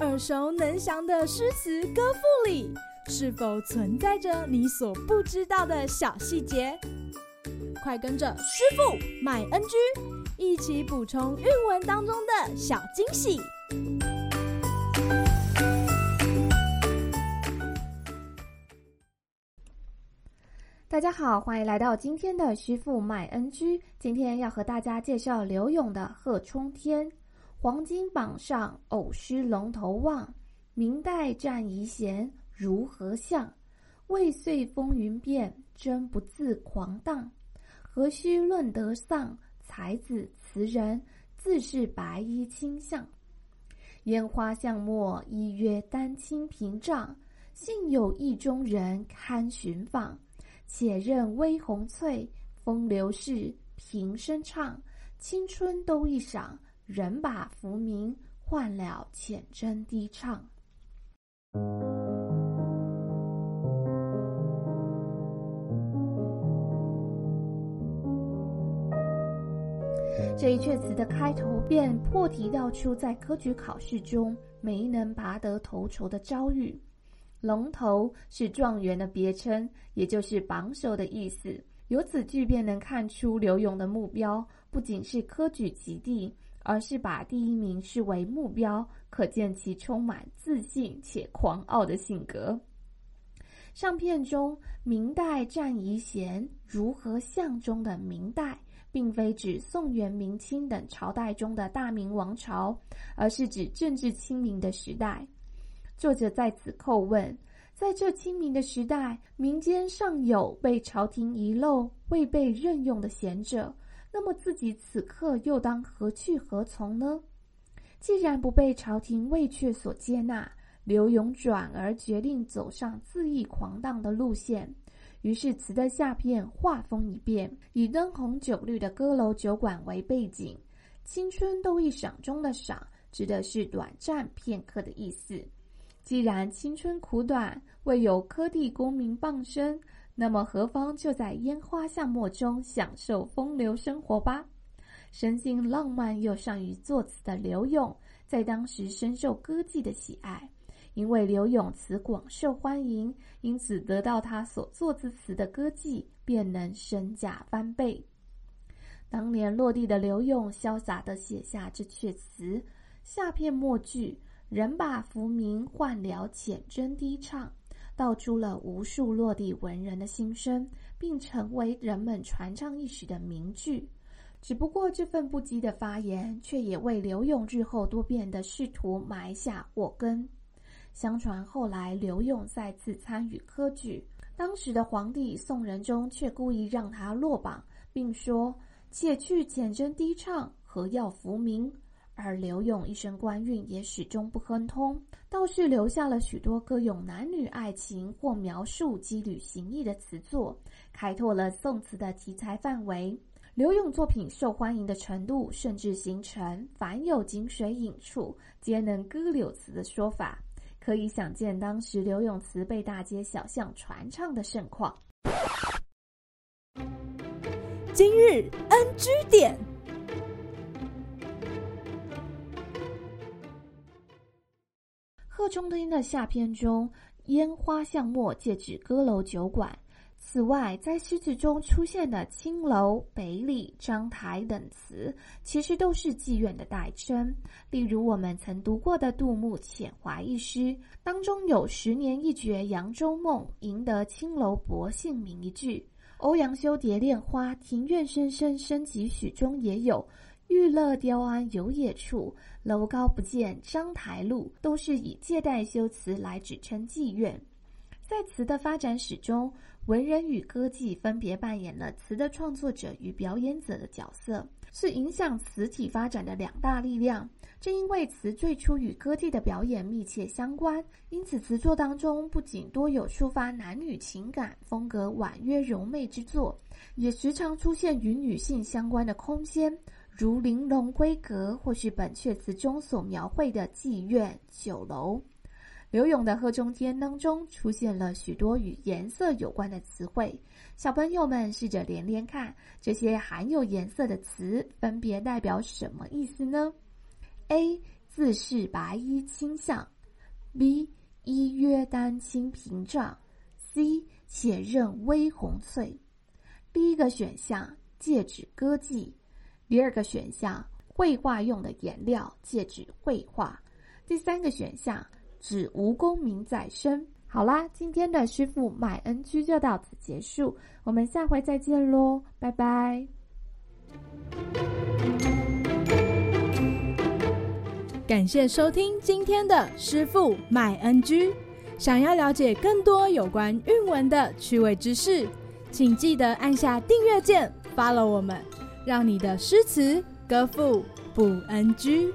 耳熟能详的诗词歌赋里，是否存在着你所不知道的小细节？快跟着师傅麦恩居一起补充韵文当中的小惊喜！大家好，欢迎来到今天的师傅麦恩居。今天要和大家介绍柳永的《贺冲天》。黄金榜上偶须龙头望，明代战遗闲如何向？未遂风云变，真不自狂荡。何须论得丧？才子词人自是白衣卿相。烟花巷陌依约丹青屏障，幸有意中人堪寻访。且任微红翠，风流事平生唱。青春都一赏。人把浮名换了浅斟低唱。这一阙词的开头便破题道出在科举考试中没能拔得头筹的遭遇。龙头是状元的别称，也就是榜首的意思。由此句便能看出刘永的目标不仅是科举及第。而是把第一名视为目标，可见其充满自信且狂傲的性格。上片中“明代战遗贤，如何相”中的“明代”，并非指宋元明清等朝代中的大明王朝，而是指政治清明的时代。作者在此叩问：在这清明的时代，民间尚有被朝廷遗漏、未被任用的贤者。那么自己此刻又当何去何从呢？既然不被朝廷魏阙所接纳，柳永转而决定走上恣意狂荡的路线。于是词的下片画风一变，以灯红酒绿的歌楼酒馆为背景，“青春都一赏”中的“赏”指的是短暂片刻的意思。既然青春苦短，未有科第功名傍身。那么何妨就在烟花巷陌中享受风流生活吧？生性浪漫又善于作词的柳永，在当时深受歌妓的喜爱。因为柳永词广受欢迎，因此得到他所作之词的歌妓便能身价翻倍。当年落地的柳永潇洒地写下这阙词，下片末句“人把浮名换了浅斟低唱”。道出了无数落地文人的心声，并成为人们传唱一时的名句。只不过这份不羁的发言，却也为刘永日后多变的仕途埋下祸根。相传后来刘永再次参与科举，当时的皇帝宋仁宗却故意让他落榜，并说：“且去浅斟低唱，何要浮名？”而柳永一生官运也始终不亨通，倒是留下了许多歌咏男女爱情或描述羁旅行役的词作，开拓了宋词的题材范围。柳永作品受欢迎的程度，甚至形成凡有井水饮处，皆能歌柳词的说法，可以想见当时柳永词被大街小巷传唱的盛况。今日 NG 点。贺冲天的下片中，烟花巷陌借指歌楼酒馆。此外，在诗词中出现的青楼、北里、章台等词，其实都是妓院的代称。例如，我们曾读过的杜牧《遣怀》一诗，当中有“十年一觉扬州梦，赢得青楼薄幸名”一句。欧阳修《蝶恋花》“庭院深深深几许”中也有。玉勒雕鞍有野处，楼高不见章台路，都是以借代修辞来指称妓院。在词的发展史中，文人与歌妓分别扮演了词的创作者与表演者的角色，是影响词体发展的两大力量。正因为词最初与歌妓的表演密切相关，因此词作当中不仅多有抒发男女情感、风格婉约柔媚之作，也时常出现与女性相关的空间。如玲珑闺阁，或是本阙词中所描绘的妓院、酒楼。柳永的《贺冲天》当中出现了许多与颜色有关的词汇，小朋友们试着连连看，这些含有颜色的词分别代表什么意思呢？A. 自是白衣卿相；B. 依约丹青屏障；C. 且任微红翠。第一个选项借指歌妓，第二个选项绘画用的颜料借指绘画，第三个选项指无功名在身。好啦，今天的师傅买 NG 就到此结束，我们下回再见喽，拜拜。感谢收听今天的师傅买 NG。想要了解更多有关韵文的趣味知识，请记得按下订阅键，follow 我们，让你的诗词歌赋不 NG。